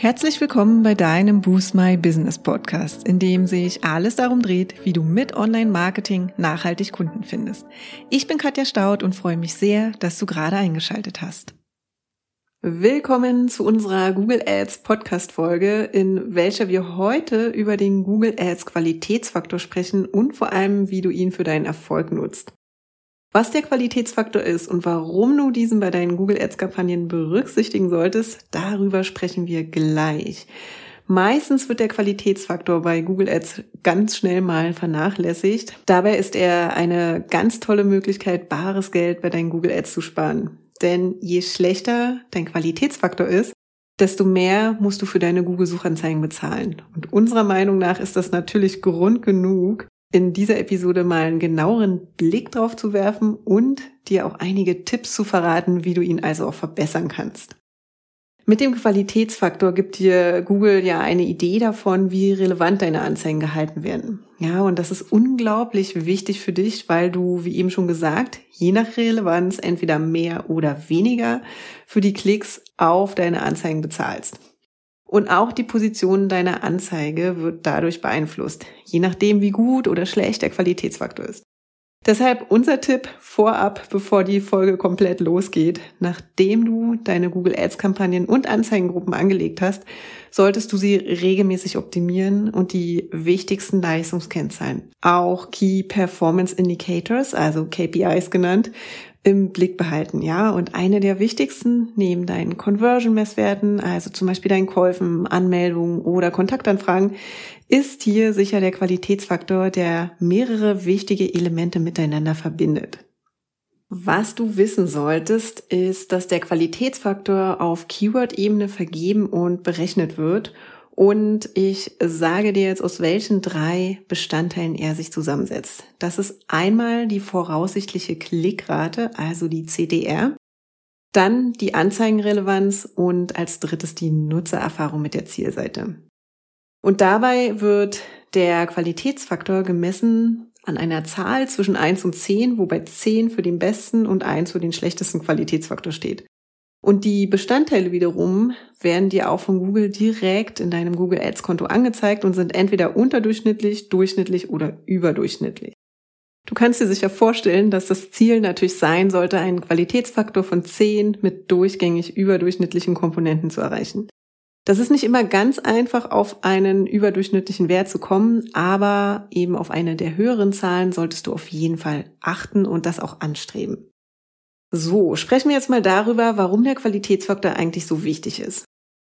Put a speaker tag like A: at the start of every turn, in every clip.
A: Herzlich willkommen bei deinem Boost My Business Podcast, in dem sich alles darum dreht, wie du mit Online-Marketing nachhaltig Kunden findest. Ich bin Katja Staud und freue mich sehr, dass du gerade eingeschaltet hast. Willkommen zu unserer Google Ads Podcast Folge, in welcher wir heute über den Google Ads Qualitätsfaktor sprechen und vor allem, wie du ihn für deinen Erfolg nutzt. Was der Qualitätsfaktor ist und warum du diesen bei deinen Google Ads Kampagnen berücksichtigen solltest, darüber sprechen wir gleich. Meistens wird der Qualitätsfaktor bei Google Ads ganz schnell mal vernachlässigt. Dabei ist er eine ganz tolle Möglichkeit, bares Geld bei deinen Google Ads zu sparen. Denn je schlechter dein Qualitätsfaktor ist, desto mehr musst du für deine Google-Suchanzeigen bezahlen. Und unserer Meinung nach ist das natürlich Grund genug, in dieser Episode mal einen genaueren Blick drauf zu werfen und dir auch einige Tipps zu verraten, wie du ihn also auch verbessern kannst. Mit dem Qualitätsfaktor gibt dir Google ja eine Idee davon, wie relevant deine Anzeigen gehalten werden. Ja, und das ist unglaublich wichtig für dich, weil du, wie eben schon gesagt, je nach Relevanz entweder mehr oder weniger für die Klicks auf deine Anzeigen bezahlst. Und auch die Position deiner Anzeige wird dadurch beeinflusst, je nachdem, wie gut oder schlecht der Qualitätsfaktor ist. Deshalb unser Tipp vorab, bevor die Folge komplett losgeht. Nachdem du deine Google Ads Kampagnen und Anzeigengruppen angelegt hast, solltest du sie regelmäßig optimieren und die wichtigsten Leistungskennzahlen, auch Key Performance Indicators, also KPIs genannt, im Blick behalten, ja. Und eine der wichtigsten neben deinen Conversion-Messwerten, also zum Beispiel deinen Käufen, Anmeldungen oder Kontaktanfragen, ist hier sicher der Qualitätsfaktor, der mehrere wichtige Elemente miteinander verbindet. Was du wissen solltest, ist, dass der Qualitätsfaktor auf Keyword-Ebene vergeben und berechnet wird und ich sage dir jetzt, aus welchen drei Bestandteilen er sich zusammensetzt. Das ist einmal die voraussichtliche Klickrate, also die CDR, dann die Anzeigenrelevanz und als drittes die Nutzererfahrung mit der Zielseite. Und dabei wird der Qualitätsfaktor gemessen an einer Zahl zwischen 1 und 10, wobei 10 für den besten und 1 für den schlechtesten Qualitätsfaktor steht. Und die Bestandteile wiederum werden dir auch von Google direkt in deinem Google Ads Konto angezeigt und sind entweder unterdurchschnittlich, durchschnittlich oder überdurchschnittlich. Du kannst dir sicher vorstellen, dass das Ziel natürlich sein sollte, einen Qualitätsfaktor von 10 mit durchgängig überdurchschnittlichen Komponenten zu erreichen. Das ist nicht immer ganz einfach, auf einen überdurchschnittlichen Wert zu kommen, aber eben auf eine der höheren Zahlen solltest du auf jeden Fall achten und das auch anstreben. So, sprechen wir jetzt mal darüber, warum der Qualitätsfaktor eigentlich so wichtig ist.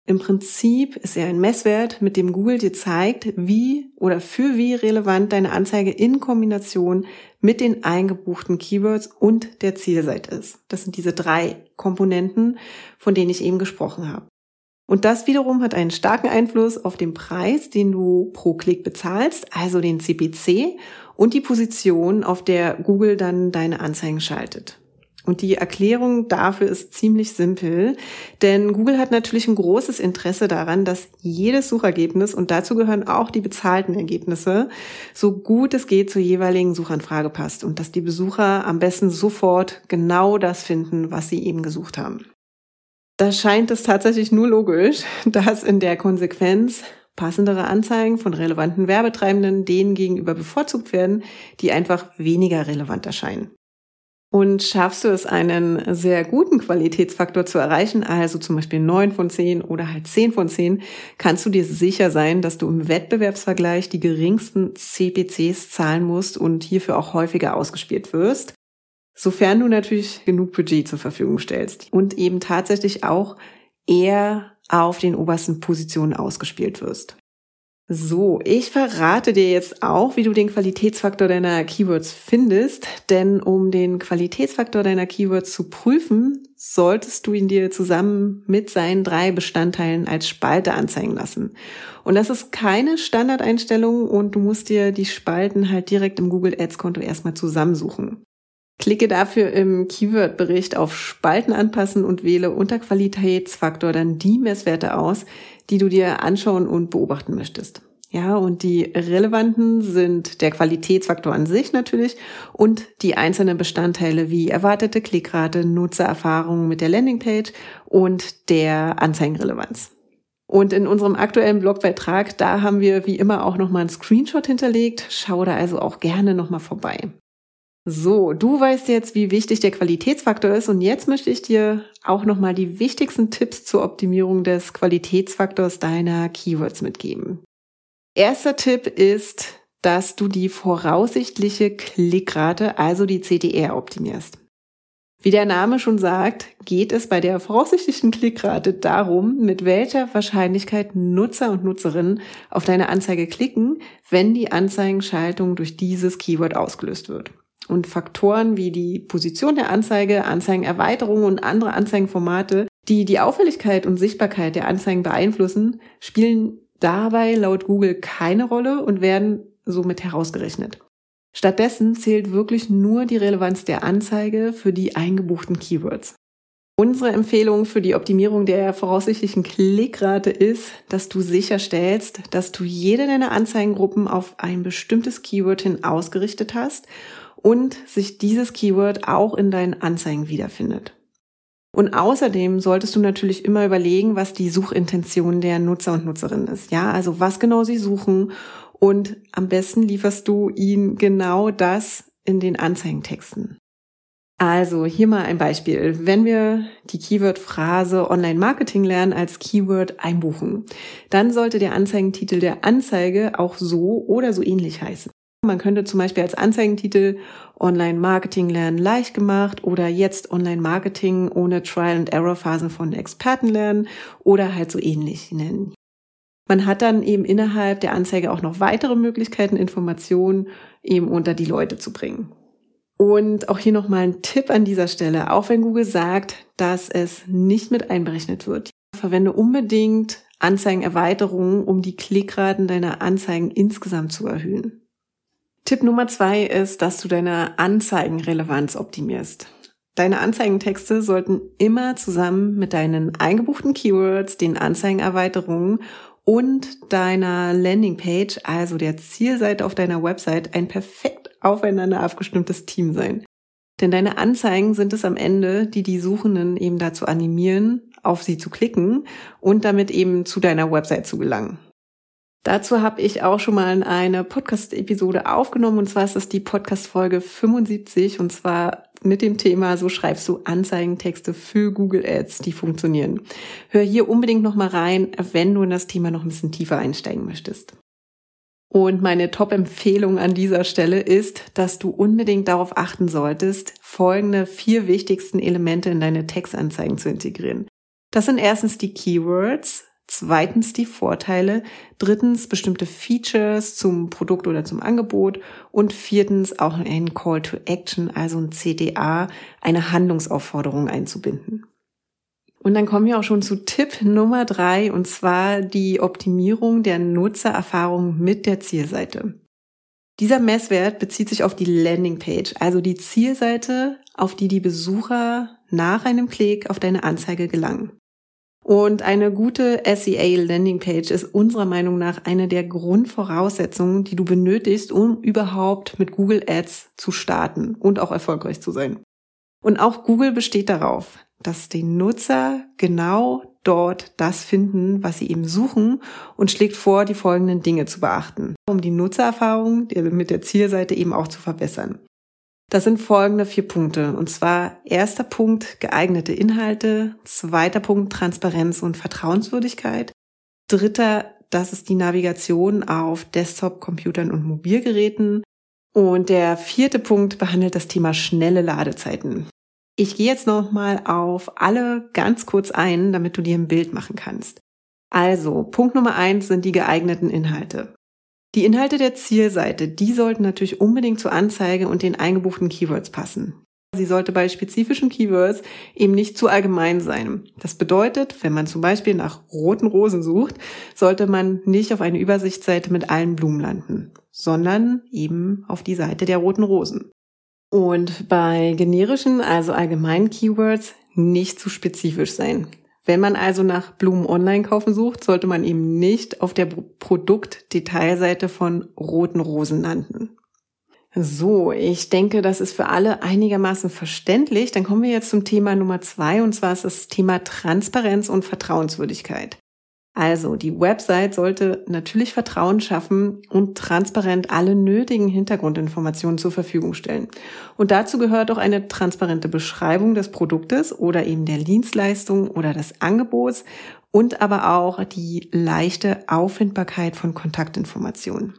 A: Im Prinzip ist er ein Messwert, mit dem Google dir zeigt, wie oder für wie relevant deine Anzeige in Kombination mit den eingebuchten Keywords und der Zielseite ist. Das sind diese drei Komponenten, von denen ich eben gesprochen habe. Und das wiederum hat einen starken Einfluss auf den Preis, den du pro Klick bezahlst, also den CPC und die Position, auf der Google dann deine Anzeigen schaltet. Und die Erklärung dafür ist ziemlich simpel, denn Google hat natürlich ein großes Interesse daran, dass jedes Suchergebnis, und dazu gehören auch die bezahlten Ergebnisse, so gut es geht zur jeweiligen Suchanfrage passt und dass die Besucher am besten sofort genau das finden, was sie eben gesucht haben. Da scheint es tatsächlich nur logisch, dass in der Konsequenz passendere Anzeigen von relevanten Werbetreibenden denen gegenüber bevorzugt werden, die einfach weniger relevant erscheinen. Und schaffst du es, einen sehr guten Qualitätsfaktor zu erreichen, also zum Beispiel 9 von 10 oder halt 10 von 10, kannst du dir sicher sein, dass du im Wettbewerbsvergleich die geringsten CPCs zahlen musst und hierfür auch häufiger ausgespielt wirst. Sofern du natürlich genug Budget zur Verfügung stellst und eben tatsächlich auch eher auf den obersten Positionen ausgespielt wirst. So, ich verrate dir jetzt auch, wie du den Qualitätsfaktor deiner Keywords findest, denn um den Qualitätsfaktor deiner Keywords zu prüfen, solltest du ihn dir zusammen mit seinen drei Bestandteilen als Spalte anzeigen lassen. Und das ist keine Standardeinstellung und du musst dir die Spalten halt direkt im Google Ads Konto erstmal zusammensuchen. Klicke dafür im Keyword-Bericht auf Spalten anpassen und wähle unter Qualitätsfaktor dann die Messwerte aus, die du dir anschauen und beobachten möchtest. Ja, und die relevanten sind der Qualitätsfaktor an sich natürlich und die einzelnen Bestandteile wie erwartete Klickrate, Nutzererfahrung mit der Landingpage und der Anzeigenrelevanz. Und in unserem aktuellen Blogbeitrag, da haben wir wie immer auch nochmal einen Screenshot hinterlegt. Schau da also auch gerne nochmal vorbei. So, du weißt jetzt, wie wichtig der Qualitätsfaktor ist und jetzt möchte ich dir auch nochmal die wichtigsten Tipps zur Optimierung des Qualitätsfaktors deiner Keywords mitgeben. Erster Tipp ist, dass du die voraussichtliche Klickrate, also die CTR, optimierst. Wie der Name schon sagt, geht es bei der voraussichtlichen Klickrate darum, mit welcher Wahrscheinlichkeit Nutzer und Nutzerinnen auf deine Anzeige klicken, wenn die Anzeigenschaltung durch dieses Keyword ausgelöst wird. Und Faktoren wie die Position der Anzeige, Anzeigenerweiterungen und andere Anzeigenformate, die die Auffälligkeit und Sichtbarkeit der Anzeigen beeinflussen, spielen dabei laut Google keine Rolle und werden somit herausgerechnet. Stattdessen zählt wirklich nur die Relevanz der Anzeige für die eingebuchten Keywords. Unsere Empfehlung für die Optimierung der voraussichtlichen Klickrate ist, dass du sicherstellst, dass du jede deiner Anzeigengruppen auf ein bestimmtes Keyword hin ausgerichtet hast und sich dieses Keyword auch in deinen Anzeigen wiederfindet. Und außerdem solltest du natürlich immer überlegen, was die Suchintention der Nutzer und Nutzerinnen ist. Ja, also was genau sie suchen und am besten lieferst du ihnen genau das in den Anzeigentexten. Also hier mal ein Beispiel. Wenn wir die Keyword-Phrase Online-Marketing lernen als Keyword einbuchen, dann sollte der Anzeigentitel der Anzeige auch so oder so ähnlich heißen. Man könnte zum Beispiel als Anzeigentitel Online-Marketing lernen leicht gemacht oder jetzt Online-Marketing ohne Trial-and-Error-Phasen von Experten lernen oder halt so ähnlich nennen. Man hat dann eben innerhalb der Anzeige auch noch weitere Möglichkeiten, Informationen eben unter die Leute zu bringen. Und auch hier nochmal ein Tipp an dieser Stelle. Auch wenn Google sagt, dass es nicht mit einberechnet wird, verwende unbedingt Anzeigenerweiterungen, um die Klickraten deiner Anzeigen insgesamt zu erhöhen. Tipp Nummer zwei ist, dass du deine Anzeigenrelevanz optimierst. Deine Anzeigentexte sollten immer zusammen mit deinen eingebuchten Keywords, den Anzeigenerweiterungen und deiner Landingpage, also der Zielseite auf deiner Website, ein perfekt aufeinander abgestimmtes Team sein. Denn deine Anzeigen sind es am Ende, die die Suchenden eben dazu animieren, auf sie zu klicken und damit eben zu deiner Website zu gelangen. Dazu habe ich auch schon mal eine Podcast-Episode aufgenommen und zwar ist das die Podcast-Folge 75 und zwar mit dem Thema So schreibst du Anzeigentexte für Google Ads, die funktionieren. Hör hier unbedingt noch mal rein, wenn du in das Thema noch ein bisschen tiefer einsteigen möchtest. Und meine Top-Empfehlung an dieser Stelle ist, dass du unbedingt darauf achten solltest, folgende vier wichtigsten Elemente in deine Textanzeigen zu integrieren. Das sind erstens die Keywords, Zweitens die Vorteile. Drittens bestimmte Features zum Produkt oder zum Angebot. Und viertens auch ein Call to Action, also ein CTA, eine Handlungsaufforderung einzubinden. Und dann kommen wir auch schon zu Tipp Nummer drei, und zwar die Optimierung der Nutzererfahrung mit der Zielseite. Dieser Messwert bezieht sich auf die Landingpage, also die Zielseite, auf die die Besucher nach einem Klick auf deine Anzeige gelangen. Und eine gute SEA Landingpage ist unserer Meinung nach eine der Grundvoraussetzungen, die du benötigst, um überhaupt mit Google Ads zu starten und auch erfolgreich zu sein. Und auch Google besteht darauf, dass die Nutzer genau dort das finden, was sie eben suchen und schlägt vor, die folgenden Dinge zu beachten, um die Nutzererfahrung mit der Zielseite eben auch zu verbessern. Das sind folgende vier Punkte. Und zwar erster Punkt geeignete Inhalte, zweiter Punkt Transparenz und Vertrauenswürdigkeit, dritter, das ist die Navigation auf Desktop, Computern und Mobilgeräten. Und der vierte Punkt behandelt das Thema schnelle Ladezeiten. Ich gehe jetzt nochmal auf alle ganz kurz ein, damit du dir ein Bild machen kannst. Also, Punkt Nummer eins sind die geeigneten Inhalte. Die Inhalte der Zielseite, die sollten natürlich unbedingt zur Anzeige und den eingebuchten Keywords passen. Sie sollte bei spezifischen Keywords eben nicht zu allgemein sein. Das bedeutet, wenn man zum Beispiel nach roten Rosen sucht, sollte man nicht auf eine Übersichtsseite mit allen Blumen landen, sondern eben auf die Seite der roten Rosen. Und bei generischen, also allgemeinen Keywords nicht zu spezifisch sein. Wenn man also nach Blumen online kaufen sucht, sollte man eben nicht auf der Produktdetailseite von roten Rosen landen. So, ich denke, das ist für alle einigermaßen verständlich. Dann kommen wir jetzt zum Thema Nummer zwei, und zwar ist das Thema Transparenz und Vertrauenswürdigkeit. Also die Website sollte natürlich Vertrauen schaffen und transparent alle nötigen Hintergrundinformationen zur Verfügung stellen. Und dazu gehört auch eine transparente Beschreibung des Produktes oder eben der Dienstleistung oder des Angebots und aber auch die leichte Auffindbarkeit von Kontaktinformationen.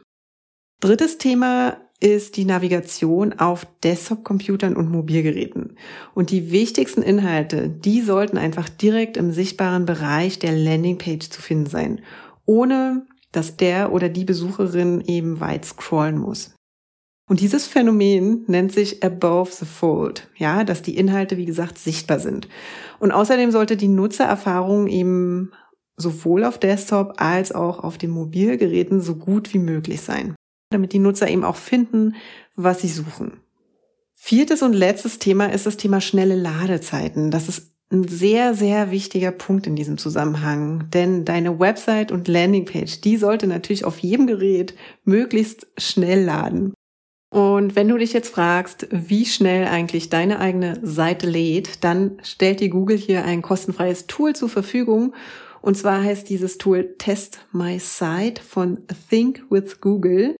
A: Drittes Thema ist die Navigation auf Desktop-Computern und Mobilgeräten. Und die wichtigsten Inhalte, die sollten einfach direkt im sichtbaren Bereich der Landingpage zu finden sein, ohne dass der oder die Besucherin eben weit scrollen muss. Und dieses Phänomen nennt sich Above the Fold, ja, dass die Inhalte, wie gesagt, sichtbar sind. Und außerdem sollte die Nutzererfahrung eben sowohl auf Desktop als auch auf den Mobilgeräten so gut wie möglich sein damit die Nutzer eben auch finden, was sie suchen. Viertes und letztes Thema ist das Thema schnelle Ladezeiten. Das ist ein sehr, sehr wichtiger Punkt in diesem Zusammenhang, denn deine Website und Landingpage, die sollte natürlich auf jedem Gerät möglichst schnell laden. Und wenn du dich jetzt fragst, wie schnell eigentlich deine eigene Seite lädt, dann stellt dir Google hier ein kostenfreies Tool zur Verfügung. Und zwar heißt dieses Tool Test My Site von Think with Google.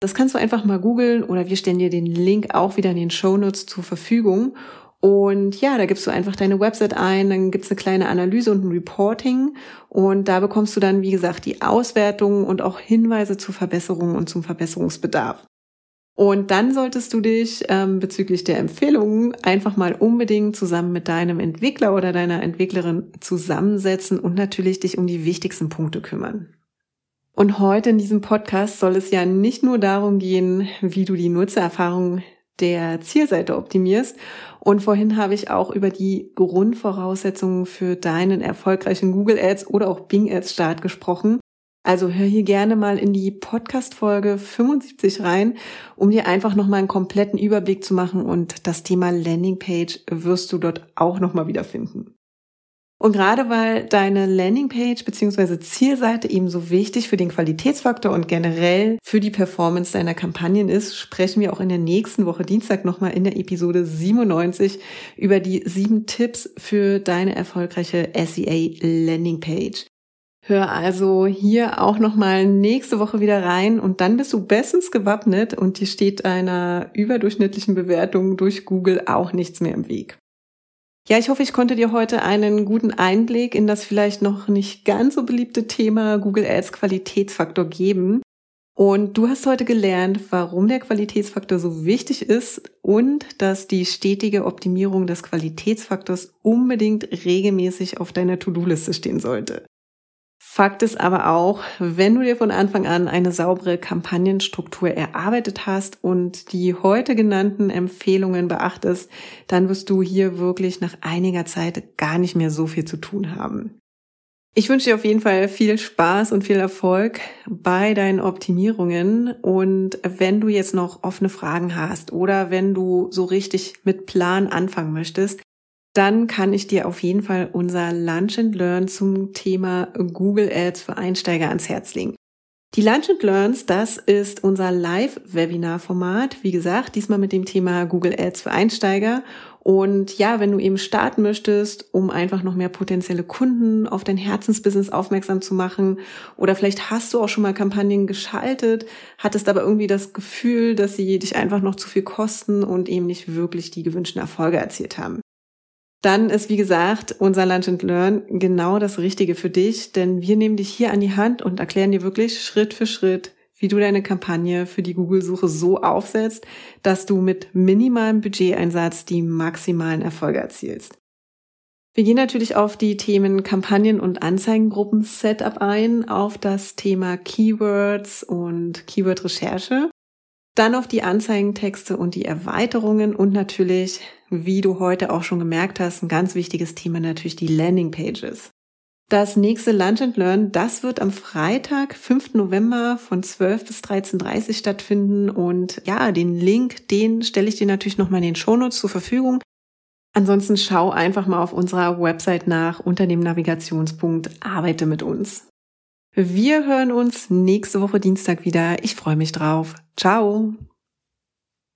A: Das kannst du einfach mal googeln oder wir stellen dir den Link auch wieder in den Show Notes zur Verfügung. Und ja, da gibst du einfach deine Website ein, dann gibt's eine kleine Analyse und ein Reporting und da bekommst du dann, wie gesagt, die Auswertungen und auch Hinweise zur Verbesserung und zum Verbesserungsbedarf. Und dann solltest du dich ähm, bezüglich der Empfehlungen einfach mal unbedingt zusammen mit deinem Entwickler oder deiner Entwicklerin zusammensetzen und natürlich dich um die wichtigsten Punkte kümmern. Und heute in diesem Podcast soll es ja nicht nur darum gehen, wie du die Nutzererfahrung der Zielseite optimierst. Und vorhin habe ich auch über die Grundvoraussetzungen für deinen erfolgreichen Google Ads oder auch Bing Ads Start gesprochen. Also hör hier gerne mal in die Podcast Folge 75 rein, um dir einfach nochmal einen kompletten Überblick zu machen und das Thema Landingpage wirst du dort auch nochmal wiederfinden. Und gerade weil deine Landingpage bzw. Zielseite eben so wichtig für den Qualitätsfaktor und generell für die Performance deiner Kampagnen ist, sprechen wir auch in der nächsten Woche Dienstag nochmal in der Episode 97 über die sieben Tipps für deine erfolgreiche SEA Landingpage. Hör also hier auch nochmal nächste Woche wieder rein und dann bist du bestens gewappnet und dir steht einer überdurchschnittlichen Bewertung durch Google auch nichts mehr im Weg. Ja, ich hoffe, ich konnte dir heute einen guten Einblick in das vielleicht noch nicht ganz so beliebte Thema Google Ads Qualitätsfaktor geben. Und du hast heute gelernt, warum der Qualitätsfaktor so wichtig ist und dass die stetige Optimierung des Qualitätsfaktors unbedingt regelmäßig auf deiner To-Do-Liste stehen sollte. Fakt ist aber auch, wenn du dir von Anfang an eine saubere Kampagnenstruktur erarbeitet hast und die heute genannten Empfehlungen beachtest, dann wirst du hier wirklich nach einiger Zeit gar nicht mehr so viel zu tun haben. Ich wünsche dir auf jeden Fall viel Spaß und viel Erfolg bei deinen Optimierungen. Und wenn du jetzt noch offene Fragen hast oder wenn du so richtig mit Plan anfangen möchtest, dann kann ich dir auf jeden Fall unser Lunch and Learn zum Thema Google Ads für Einsteiger ans Herz legen. Die Lunch and Learns, das ist unser Live-Webinar-Format. Wie gesagt, diesmal mit dem Thema Google Ads für Einsteiger. Und ja, wenn du eben starten möchtest, um einfach noch mehr potenzielle Kunden auf dein Herzensbusiness aufmerksam zu machen, oder vielleicht hast du auch schon mal Kampagnen geschaltet, hattest aber irgendwie das Gefühl, dass sie dich einfach noch zu viel kosten und eben nicht wirklich die gewünschten Erfolge erzielt haben dann ist, wie gesagt, unser Lunch and Learn genau das Richtige für dich, denn wir nehmen dich hier an die Hand und erklären dir wirklich Schritt für Schritt, wie du deine Kampagne für die Google-Suche so aufsetzt, dass du mit minimalem Budgeteinsatz die maximalen Erfolge erzielst. Wir gehen natürlich auf die Themen Kampagnen- und Anzeigengruppen-Setup ein, auf das Thema Keywords und Keyword-Recherche dann auf die Anzeigentexte und die Erweiterungen und natürlich, wie du heute auch schon gemerkt hast, ein ganz wichtiges Thema natürlich die Landingpages. Das nächste Lunch and Learn, das wird am Freitag, 5. November von 12 bis 13.30 Uhr stattfinden. Und ja, den Link, den stelle ich dir natürlich nochmal in den Shownotes zur Verfügung. Ansonsten schau einfach mal auf unserer Website nach unter dem Navigationspunkt Arbeite mit uns. Wir hören uns nächste Woche Dienstag wieder. Ich freue mich drauf. Ciao.